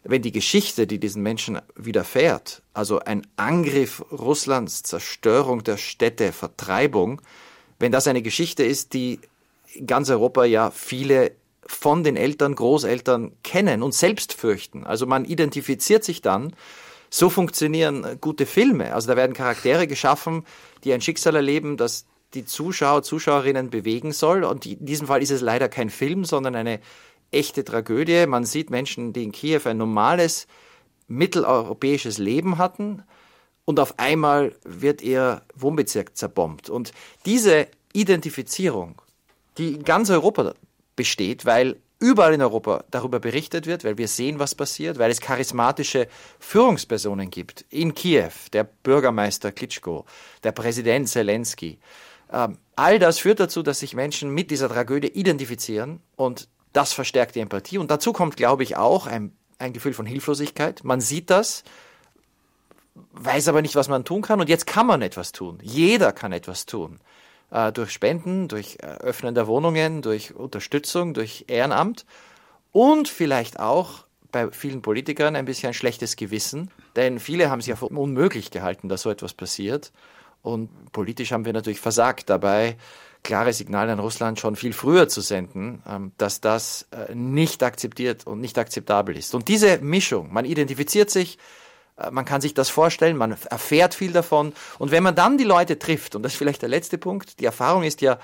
S5: wenn die Geschichte, die diesen Menschen widerfährt, also ein Angriff Russlands, Zerstörung der Städte, Vertreibung, wenn das eine Geschichte ist, die in ganz Europa ja viele von den Eltern, Großeltern kennen und selbst fürchten. Also man identifiziert sich dann so funktionieren äh, gute Filme. Also da werden Charaktere geschaffen, die ein Schicksal erleben, das die Zuschauer, Zuschauerinnen bewegen soll. Und in diesem Fall ist es leider kein Film, sondern eine echte Tragödie. Man sieht Menschen, die in Kiew ein normales mitteleuropäisches Leben hatten und auf einmal wird ihr Wohnbezirk zerbombt. Und diese Identifizierung, die in ganz Europa besteht, weil überall in Europa darüber berichtet wird, weil wir sehen, was passiert, weil es charismatische Führungspersonen gibt. In Kiew, der Bürgermeister Klitschko, der Präsident Zelensky. Ähm, all das führt dazu, dass sich Menschen mit dieser Tragödie identifizieren und das verstärkt die Empathie. Und dazu kommt, glaube ich, auch ein, ein Gefühl von Hilflosigkeit. Man sieht das, weiß aber nicht, was man tun kann. Und jetzt kann man etwas tun. Jeder kann etwas tun äh, durch Spenden, durch Öffnen der Wohnungen, durch Unterstützung, durch Ehrenamt und vielleicht auch bei vielen Politikern ein bisschen ein schlechtes Gewissen, denn viele haben es ja für unmöglich gehalten, dass so etwas passiert. Und politisch haben wir natürlich versagt dabei, klare Signale an Russland schon viel früher zu senden, ähm, dass das äh, nicht akzeptiert und nicht akzeptabel ist. Und diese Mischung, man identifiziert sich, man kann sich das vorstellen, man erfährt viel davon. Und wenn man dann die Leute trifft, und das ist vielleicht der letzte Punkt, die Erfahrung ist ja,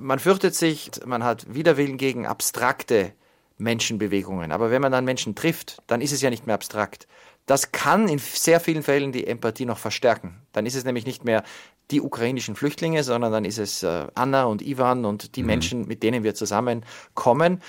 S5: man fürchtet sich, man hat Widerwillen gegen abstrakte Menschenbewegungen. Aber wenn man dann Menschen trifft, dann ist es ja nicht mehr abstrakt. Das kann in sehr vielen Fällen die Empathie noch verstärken. Dann ist es nämlich nicht mehr die ukrainischen Flüchtlinge, sondern dann ist es äh, Anna und Ivan und die mhm. Menschen, mit denen wir zusammenkommen.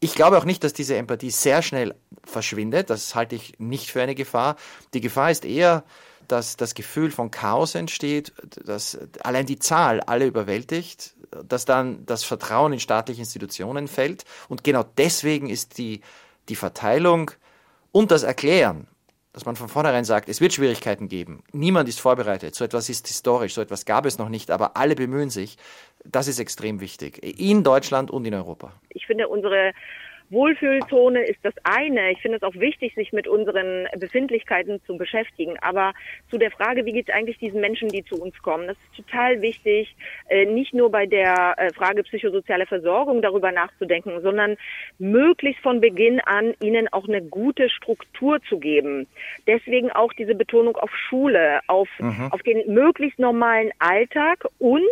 S5: Ich glaube auch nicht, dass diese Empathie sehr schnell verschwindet. Das halte ich nicht für eine Gefahr. Die Gefahr ist eher, dass das Gefühl von Chaos entsteht, dass allein die Zahl alle überwältigt, dass dann das Vertrauen in staatliche Institutionen fällt. Und genau deswegen ist die, die Verteilung und das Erklären, dass man von vornherein sagt, es wird Schwierigkeiten geben. Niemand ist vorbereitet. So etwas ist historisch, so etwas gab es noch nicht, aber alle bemühen sich. Das ist extrem wichtig. In Deutschland und in Europa.
S3: Ich finde, unsere Wohlfühlzone ist das eine. Ich finde es auch wichtig, sich mit unseren Befindlichkeiten zu beschäftigen. Aber zu der Frage, wie geht es eigentlich diesen Menschen, die zu uns kommen? Das ist total wichtig, äh, nicht nur bei der äh, Frage psychosoziale Versorgung darüber nachzudenken, sondern möglichst von Beginn an ihnen auch eine gute Struktur zu geben. Deswegen auch diese Betonung auf Schule, auf, mhm. auf den möglichst normalen Alltag und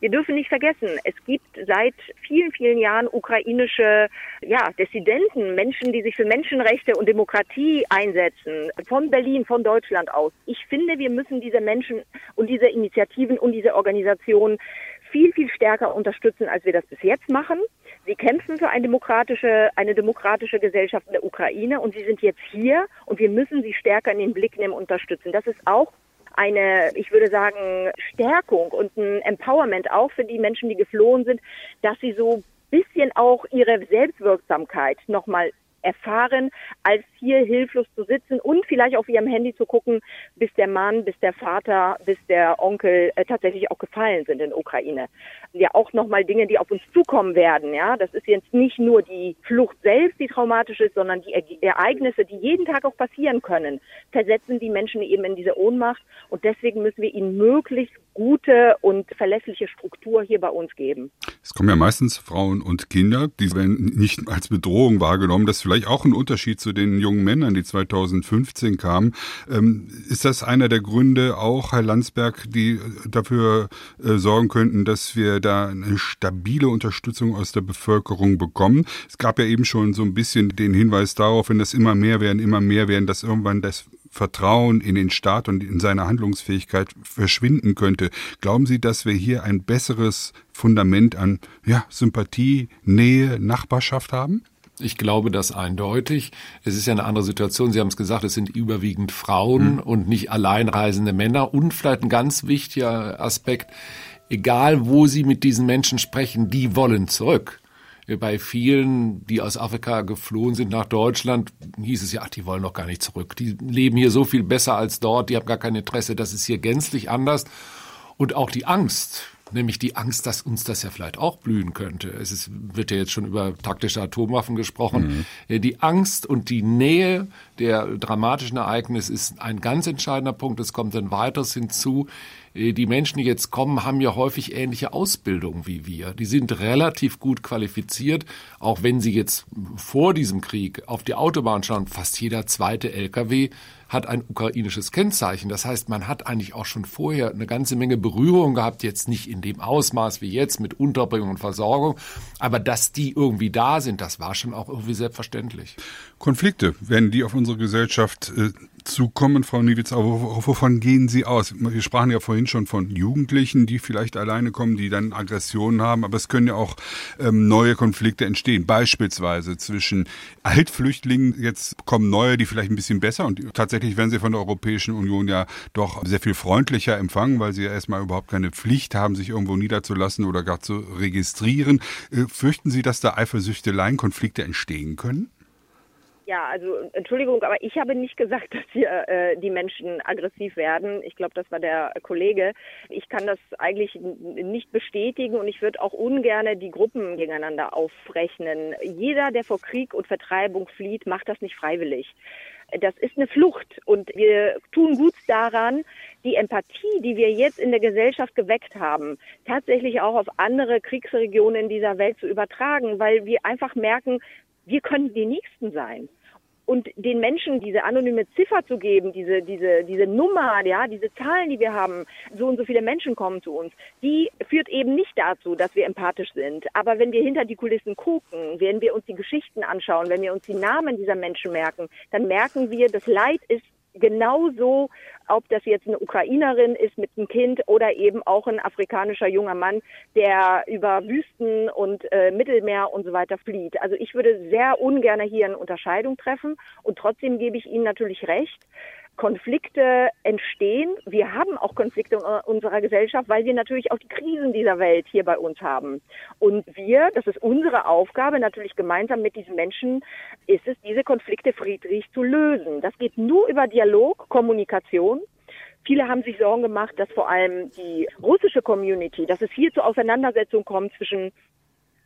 S3: wir dürfen nicht vergessen, es gibt seit vielen, vielen Jahren ukrainische ja, Dissidenten, Menschen, die sich für Menschenrechte und Demokratie einsetzen, von Berlin, von Deutschland aus. Ich finde, wir müssen diese Menschen und diese Initiativen und diese Organisationen viel, viel stärker unterstützen, als wir das bis jetzt machen. Sie kämpfen für eine demokratische, eine demokratische Gesellschaft in der Ukraine und sie sind jetzt hier und wir müssen sie stärker in den Blick nehmen unterstützen. Das ist auch eine, ich würde sagen, Stärkung und ein Empowerment auch für die Menschen, die geflohen sind, dass sie so bisschen auch ihre Selbstwirksamkeit nochmal erfahren, als hier hilflos zu sitzen und vielleicht auf ihrem Handy zu gucken, bis der Mann, bis der Vater, bis der Onkel äh, tatsächlich auch gefallen sind in Ukraine. Ja, auch nochmal Dinge, die auf uns zukommen werden. Ja, das ist jetzt nicht nur die Flucht selbst, die traumatisch ist, sondern die Ereignisse, die jeden Tag auch passieren können, versetzen die Menschen eben in diese Ohnmacht. Und deswegen müssen wir ihnen möglichst gute und verlässliche Struktur hier bei uns geben.
S2: Es kommen ja meistens Frauen und Kinder, die werden nicht als Bedrohung wahrgenommen. Das ist vielleicht auch ein Unterschied zu den jungen Männern, die 2015 kamen. Ähm, ist das einer der Gründe auch, Herr Landsberg, die dafür äh, sorgen könnten, dass wir da eine stabile Unterstützung aus der Bevölkerung bekommen? Es gab ja eben schon so ein bisschen den Hinweis darauf, wenn das immer mehr werden, immer mehr werden, dass irgendwann das Vertrauen in den Staat und in seine Handlungsfähigkeit verschwinden könnte. Glauben Sie, dass wir hier ein besseres Fundament an ja, Sympathie, Nähe, Nachbarschaft haben?
S4: Ich glaube das eindeutig. Es ist ja eine andere Situation. Sie haben es gesagt, es sind überwiegend Frauen mhm. und nicht alleinreisende Männer. Und vielleicht ein ganz wichtiger Aspekt, egal wo Sie mit diesen Menschen sprechen, die wollen zurück bei vielen, die aus Afrika geflohen sind nach Deutschland, hieß es ja, ach, die wollen doch gar nicht zurück. Die leben hier so viel besser als dort, die haben gar kein Interesse. Das ist hier gänzlich anders. Und auch die Angst, nämlich die Angst, dass uns das ja vielleicht auch blühen könnte. Es ist, wird ja jetzt schon über taktische Atomwaffen gesprochen. Mhm. Die Angst und die Nähe der dramatischen Ereignisse ist ein ganz entscheidender Punkt. Es kommt dann weiteres hinzu. Äh, die Menschen, die jetzt kommen, haben ja häufig ähnliche Ausbildung wie wir. Die sind relativ gut qualifiziert, auch wenn sie jetzt vor diesem Krieg auf die Autobahn schauen. Fast jeder zweite LKW hat ein ukrainisches Kennzeichen. Das heißt, man hat eigentlich auch schon vorher eine ganze Menge Berührung gehabt, jetzt nicht in dem Ausmaß wie jetzt mit Unterbringung und Versorgung, aber dass die irgendwie da sind, das war schon auch irgendwie selbstverständlich.
S2: Konflikte, werden die auf unsere Gesellschaft äh, zukommen, Frau Niewitz, aber wovon gehen Sie aus? Wir sprachen ja vorhin schon von Jugendlichen, die vielleicht alleine kommen, die dann Aggressionen haben, aber es können ja auch ähm, neue Konflikte entstehen, beispielsweise zwischen Altflüchtlingen, jetzt kommen neue, die vielleicht ein bisschen besser und tatsächlich werden sie von der Europäischen Union ja doch sehr viel freundlicher empfangen, weil sie ja erstmal überhaupt keine Pflicht haben, sich irgendwo niederzulassen oder gar zu registrieren. Äh, fürchten Sie, dass da Eifersüchteleien, Konflikte entstehen können?
S3: Ja, also Entschuldigung, aber ich habe nicht gesagt, dass hier äh, die Menschen aggressiv werden. Ich glaube, das war der Kollege. Ich kann das eigentlich nicht bestätigen und ich würde auch ungern die Gruppen gegeneinander aufrechnen. Jeder, der vor Krieg und Vertreibung flieht, macht das nicht freiwillig. Das ist eine Flucht und wir tun gut daran, die Empathie, die wir jetzt in der Gesellschaft geweckt haben, tatsächlich auch auf andere Kriegsregionen in dieser Welt zu übertragen, weil wir einfach merken, wir können die Nächsten sein. und den Menschen diese anonyme Ziffer zu geben, diese, diese, diese Nummer, ja, diese Zahlen, die wir haben, so und so viele Menschen kommen zu uns, die führt eben nicht dazu, dass wir empathisch sind. Aber wenn wir hinter die Kulissen gucken, wenn wir uns die Geschichten anschauen, wenn wir uns die Namen dieser Menschen merken, dann merken wir, das Leid ist genauso, ob das jetzt eine Ukrainerin ist mit einem Kind oder eben auch ein afrikanischer junger Mann, der über Wüsten und äh, Mittelmeer und so weiter flieht. Also ich würde sehr ungern hier eine Unterscheidung treffen und trotzdem gebe ich Ihnen natürlich recht. Konflikte entstehen. Wir haben auch Konflikte in unserer Gesellschaft, weil wir natürlich auch die Krisen dieser Welt hier bei uns haben. Und wir, das ist unsere Aufgabe, natürlich gemeinsam mit diesen Menschen, ist es, diese Konflikte friedlich zu lösen. Das geht nur über Dialog, Kommunikation. Viele haben sich Sorgen gemacht, dass vor allem die russische Community, dass es hier zu Auseinandersetzungen kommt zwischen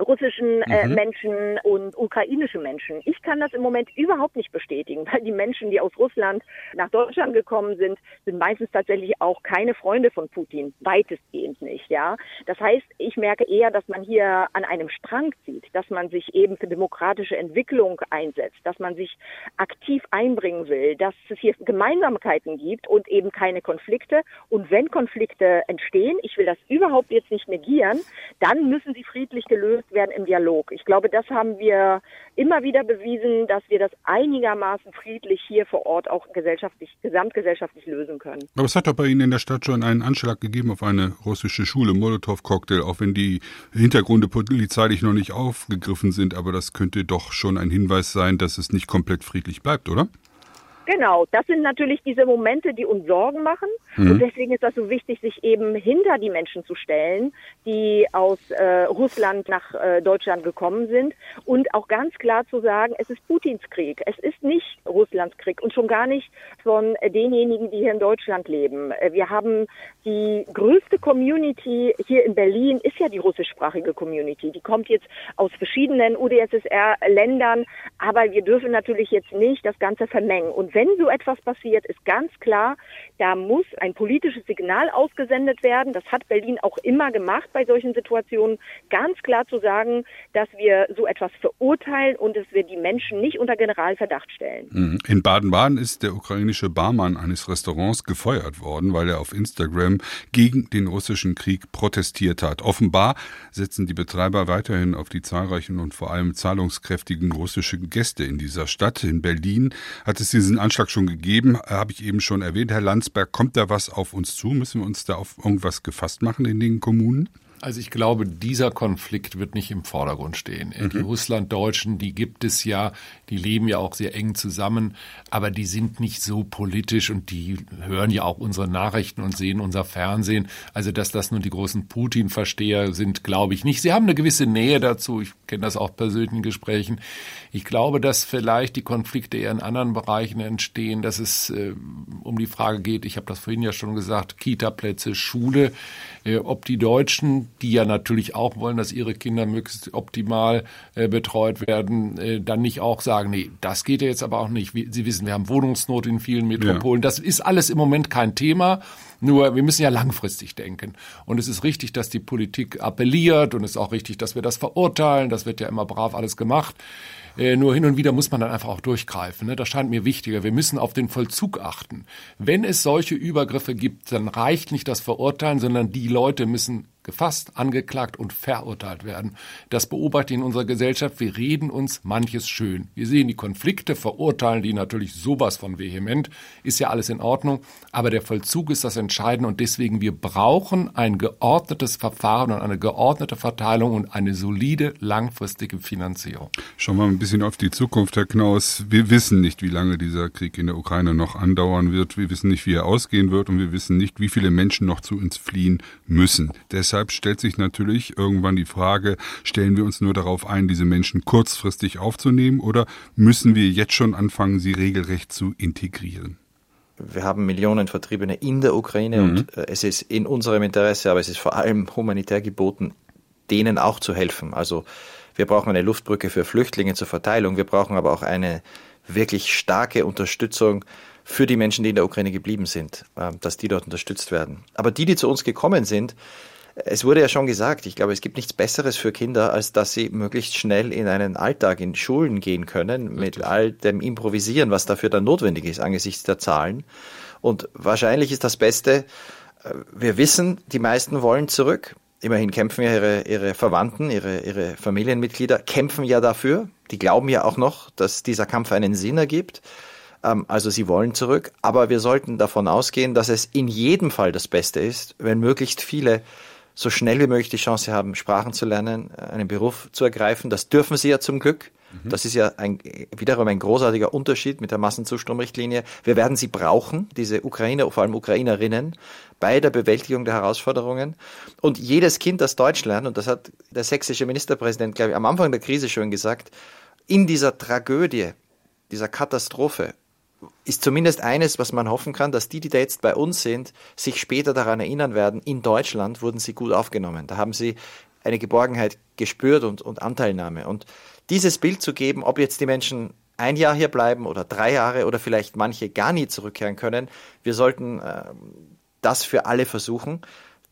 S3: russischen äh, mhm. Menschen und ukrainischen Menschen. Ich kann das im Moment überhaupt nicht bestätigen, weil die Menschen, die aus Russland nach Deutschland gekommen sind, sind meistens tatsächlich auch keine Freunde von Putin, weitestgehend nicht, ja. Das heißt, ich merke eher, dass man hier an einem Strang zieht, dass man sich eben für demokratische Entwicklung einsetzt, dass man sich aktiv einbringen will, dass es hier Gemeinsamkeiten gibt und eben keine Konflikte. Und wenn Konflikte entstehen, ich will das überhaupt jetzt nicht negieren, dann müssen sie friedlich gelöst werden im Dialog. Ich glaube, das haben wir immer wieder bewiesen, dass wir das einigermaßen friedlich hier vor Ort auch gesellschaftlich, gesamtgesellschaftlich lösen können.
S2: Aber es hat doch bei Ihnen in der Stadt schon einen Anschlag gegeben auf eine russische Schule, Molotow-Cocktail, auch wenn die Hintergründe polizeilich noch nicht aufgegriffen sind, aber das könnte doch schon ein Hinweis sein, dass es nicht komplett friedlich bleibt, oder?
S3: Genau, das sind natürlich diese Momente, die uns Sorgen machen. Mhm. Und deswegen ist das so wichtig, sich eben hinter die Menschen zu stellen, die aus äh, Russland nach äh, Deutschland gekommen sind und auch ganz klar zu sagen, es ist Putins Krieg. Es ist nicht Russlands Krieg und schon gar nicht von denjenigen, die hier in Deutschland leben. Äh, wir haben die größte Community hier in Berlin, ist ja die russischsprachige Community. Die kommt jetzt aus verschiedenen UdSSR-Ländern, aber wir dürfen natürlich jetzt nicht das Ganze vermengen. Und wenn so etwas passiert, ist ganz klar, da muss ein politisches Signal ausgesendet werden. Das hat Berlin auch immer gemacht bei solchen Situationen, ganz klar zu sagen, dass wir so etwas verurteilen und dass wir die Menschen nicht unter Generalverdacht stellen.
S2: Mhm. In Baden-Baden ist der ukrainische Barmann eines Restaurants gefeuert worden, weil er auf Instagram gegen den russischen Krieg protestiert hat. Offenbar setzen die Betreiber weiterhin auf die zahlreichen und vor allem zahlungskräftigen russischen Gäste in dieser Stadt. In Berlin hat es diesen Anschlag schon gegeben, habe ich eben schon erwähnt. Herr Landsberg, kommt da was auf uns zu? Müssen wir uns da auf irgendwas gefasst machen in den Kommunen?
S4: Also ich glaube, dieser Konflikt wird nicht im Vordergrund stehen. Mhm. Die Russlanddeutschen, die gibt es ja, die leben ja auch sehr eng zusammen, aber die sind nicht so politisch und die hören ja auch unsere Nachrichten und sehen unser Fernsehen. Also dass das nun die großen Putin-Versteher sind, glaube ich nicht. Sie haben eine gewisse Nähe dazu. Ich kenne das auch persönlichen Gesprächen. Ich glaube, dass vielleicht die Konflikte eher in anderen Bereichen entstehen, dass es äh, um die Frage geht, ich habe das vorhin ja schon gesagt, Kita-Plätze, Schule, ob die Deutschen die ja natürlich auch wollen, dass ihre Kinder möglichst optimal äh, betreut werden, äh, dann nicht auch sagen, nee, das geht ja jetzt aber auch nicht. Sie wissen, wir haben Wohnungsnot in vielen Metropolen. Ja. Das ist alles im Moment kein Thema. Nur wir müssen ja langfristig denken. Und es ist richtig, dass die Politik appelliert und es ist auch richtig, dass wir das verurteilen. Das wird ja immer brav alles gemacht. Äh, nur hin und wieder muss man dann einfach auch durchgreifen. Ne? Das scheint mir wichtiger. Wir müssen auf den Vollzug achten. Wenn es solche Übergriffe gibt, dann reicht nicht das Verurteilen, sondern die Leute müssen gefasst, angeklagt und verurteilt werden. Das beobachte ich in unserer Gesellschaft. Wir reden uns manches schön. Wir sehen die Konflikte, verurteilen die natürlich sowas von vehement. Ist ja alles in Ordnung. Aber der Vollzug ist das Entscheidende und deswegen wir brauchen ein geordnetes Verfahren und eine geordnete Verteilung und eine solide langfristige Finanzierung.
S2: Schauen wir mal ein bisschen auf die Zukunft, Herr Knaus. Wir wissen nicht, wie lange dieser Krieg in der Ukraine noch andauern wird. Wir wissen nicht, wie er ausgehen wird und wir wissen nicht, wie viele Menschen noch zu uns fliehen müssen. Deshalb deshalb stellt sich natürlich irgendwann die Frage, stellen wir uns nur darauf ein, diese Menschen kurzfristig aufzunehmen oder müssen wir jetzt schon anfangen, sie regelrecht zu integrieren?
S5: Wir haben Millionen Vertriebene in der Ukraine mhm. und äh, es ist in unserem Interesse, aber es ist vor allem humanitär geboten, denen auch zu helfen. Also wir brauchen eine Luftbrücke für Flüchtlinge zur Verteilung, wir brauchen aber auch eine wirklich starke Unterstützung für die Menschen, die in der Ukraine geblieben sind, äh, dass die dort unterstützt werden. Aber die, die zu uns gekommen sind, es wurde ja schon gesagt, ich glaube, es gibt nichts Besseres für Kinder, als dass sie möglichst schnell in einen Alltag in Schulen gehen können, mit all dem Improvisieren, was dafür dann notwendig ist angesichts der Zahlen. Und wahrscheinlich ist das Beste, äh, wir wissen, die meisten wollen zurück. Immerhin kämpfen ja ihre, ihre Verwandten, ihre, ihre Familienmitglieder, kämpfen ja dafür. Die glauben ja auch noch, dass dieser Kampf einen Sinn ergibt. Ähm, also sie wollen zurück. Aber wir sollten davon ausgehen, dass es in jedem Fall das Beste ist, wenn möglichst viele so schnell wie möglich die Chance haben, Sprachen zu lernen, einen Beruf zu ergreifen. Das dürfen sie ja zum Glück. Mhm. Das ist ja ein, wiederum ein großartiger Unterschied mit der Massenzustromrichtlinie. Wir werden sie brauchen, diese Ukrainer, vor allem Ukrainerinnen, bei der Bewältigung der Herausforderungen. Und jedes Kind, das Deutsch lernt, und das hat der sächsische Ministerpräsident, glaube ich, am Anfang der Krise schon gesagt, in dieser Tragödie, dieser Katastrophe ist zumindest eines, was man hoffen kann, dass die, die da jetzt bei uns sind, sich später daran erinnern werden, in Deutschland wurden sie gut aufgenommen. Da haben sie eine Geborgenheit gespürt und, und Anteilnahme. Und dieses Bild zu geben, ob jetzt die Menschen ein Jahr hier bleiben oder drei Jahre oder vielleicht manche gar nie zurückkehren können, wir sollten äh, das für alle versuchen.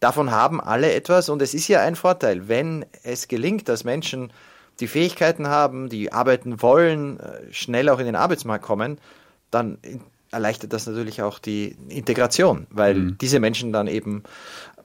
S5: Davon haben alle etwas und es ist ja ein Vorteil, wenn es gelingt, dass Menschen die Fähigkeiten haben, die arbeiten wollen, äh, schnell auch in den Arbeitsmarkt kommen, dann erleichtert das natürlich auch die Integration, weil mhm. diese Menschen dann eben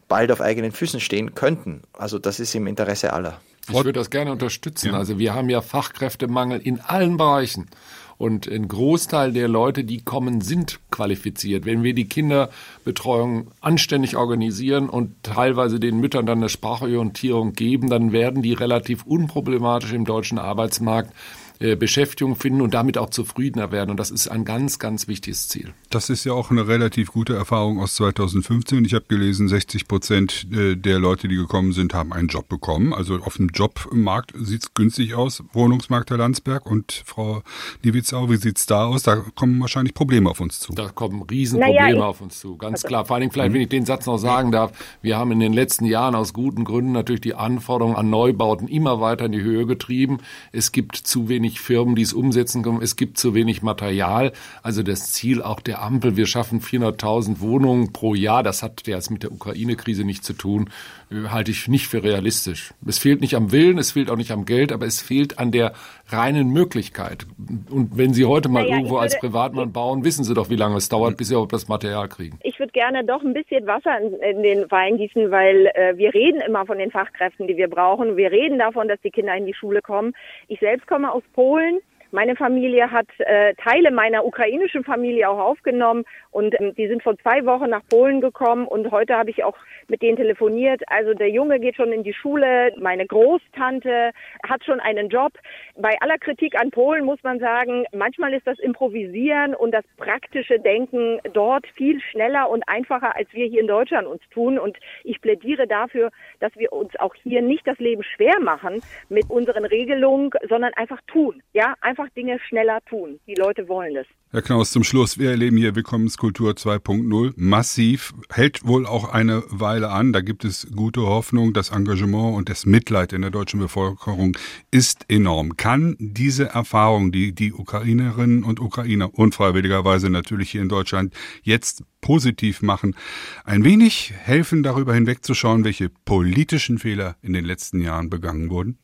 S5: bald auf eigenen Füßen stehen könnten. Also das ist im Interesse aller.
S4: Ich würde das gerne unterstützen. Ja. Also wir haben ja Fachkräftemangel in allen Bereichen. Und ein Großteil der Leute, die kommen, sind qualifiziert. Wenn wir die Kinderbetreuung anständig organisieren und teilweise den Müttern dann eine Sprachorientierung geben, dann werden die relativ unproblematisch im deutschen Arbeitsmarkt äh, Beschäftigung finden und damit auch zufriedener werden. Und das ist ein ganz, ganz wichtiges Ziel.
S2: Das ist ja auch eine relativ gute Erfahrung aus 2015. Ich habe gelesen, 60 Prozent äh, der Leute, die gekommen sind, haben einen Job bekommen. Also auf dem Jobmarkt sieht es günstig aus. Wohnungsmarkt Herr Landsberg und Frau Niewitzau, wie sieht es da aus? Da kommen wahrscheinlich Probleme auf uns zu.
S4: Da kommen Riesenprobleme naja, auf uns zu, ganz also, klar. Vor allen Dingen vielleicht, wenn ich den Satz noch sagen darf, wir haben in den letzten Jahren aus guten Gründen natürlich die Anforderungen an Neubauten immer weiter in die Höhe getrieben. Es gibt zu wenig wenig Firmen, die es umsetzen können. Es gibt zu wenig Material. Also das Ziel auch der Ampel, wir schaffen 400.000 Wohnungen pro Jahr, das hat jetzt mit der Ukraine-Krise nichts zu tun, äh, halte ich nicht für realistisch. Es fehlt nicht am Willen, es fehlt auch nicht am Geld, aber es fehlt an der reinen Möglichkeit. Und wenn Sie heute mal naja, irgendwo würde, als Privatmann bauen, wissen Sie doch, wie lange es dauert, bis Sie auch das Material kriegen.
S3: Ich würde gerne doch ein bisschen Wasser in, in den Wein gießen, weil äh, wir reden immer von den Fachkräften, die wir brauchen. Wir reden davon, dass die Kinder in die Schule kommen. Ich selbst komme aus Polen. Meine Familie hat äh, Teile meiner ukrainischen Familie auch aufgenommen und ähm, die sind vor zwei Wochen nach Polen gekommen und heute habe ich auch mit denen telefoniert. Also der Junge geht schon in die Schule, meine Großtante hat schon einen Job. Bei aller Kritik an Polen muss man sagen, manchmal ist das Improvisieren und das praktische Denken dort viel schneller und einfacher, als wir hier in Deutschland uns tun. Und ich plädiere dafür, dass wir uns auch hier nicht das Leben schwer machen mit unseren Regelungen, sondern einfach tun. Ja, einfach einfach Dinge schneller tun. Die Leute wollen es.
S2: Herr Knaus, zum Schluss, wir erleben hier Willkommenskultur 2.0 massiv, hält wohl auch eine Weile an. Da gibt es gute Hoffnung. Das Engagement und das Mitleid in der deutschen Bevölkerung ist enorm. Kann diese Erfahrung, die die Ukrainerinnen und Ukrainer unfreiwilligerweise natürlich hier in Deutschland jetzt positiv machen, ein wenig helfen, darüber hinwegzuschauen, welche politischen Fehler in den letzten Jahren begangen wurden?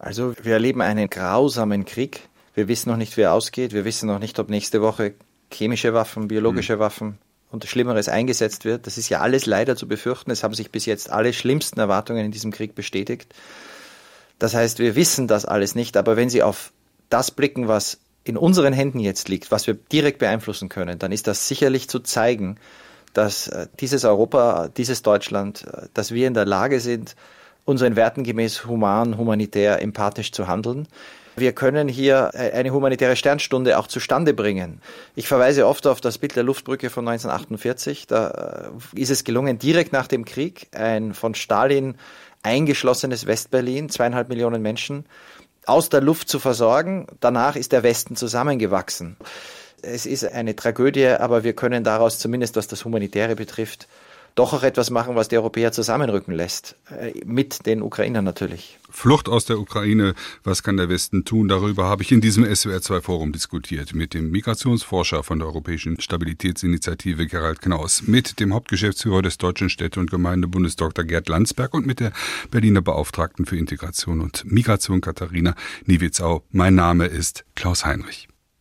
S5: Also wir erleben einen grausamen Krieg. Wir wissen noch nicht, wie er ausgeht. Wir wissen noch nicht, ob nächste Woche chemische Waffen, biologische mhm. Waffen und Schlimmeres eingesetzt wird. Das ist ja alles leider zu befürchten. Es haben sich bis jetzt alle schlimmsten Erwartungen in diesem Krieg bestätigt. Das heißt, wir wissen das alles nicht, aber wenn Sie auf das blicken, was in unseren Händen jetzt liegt, was wir direkt beeinflussen können, dann ist das sicherlich zu zeigen, dass äh, dieses Europa, dieses Deutschland, äh, dass wir in der Lage sind, unseren Werten gemäß human, humanitär, empathisch zu handeln. Wir können hier äh, eine humanitäre Sternstunde auch zustande bringen. Ich verweise oft auf das Bild der Luftbrücke von 1948. Da äh, ist es gelungen, direkt nach dem Krieg ein von Stalin eingeschlossenes Westberlin, zweieinhalb Millionen Menschen, aus der Luft zu versorgen. Danach ist der Westen zusammengewachsen. Es ist eine Tragödie, aber wir können daraus zumindest, was das Humanitäre betrifft, doch auch etwas machen, was die Europäer zusammenrücken lässt. Äh, mit den Ukrainern natürlich.
S2: Flucht aus der Ukraine, was kann der Westen tun? Darüber habe ich in diesem SWR2-Forum diskutiert mit dem Migrationsforscher von der Europäischen Stabilitätsinitiative Gerald Knaus, mit dem Hauptgeschäftsführer des Deutschen Städte- und Gemeindebundes Dr. Gerd Landsberg und mit der Berliner Beauftragten für Integration und Migration Katharina Niewitzau. Mein Name ist Klaus Heinrich.